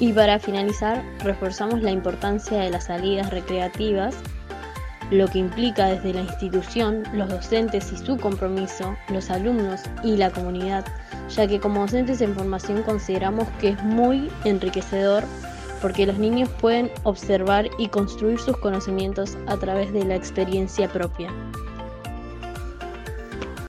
Y para finalizar, reforzamos la importancia de las salidas recreativas, lo que implica desde la institución, los docentes y su compromiso, los alumnos y la comunidad, ya que como docentes en formación consideramos que es muy enriquecedor porque los niños pueden observar y construir sus conocimientos a través de la experiencia propia.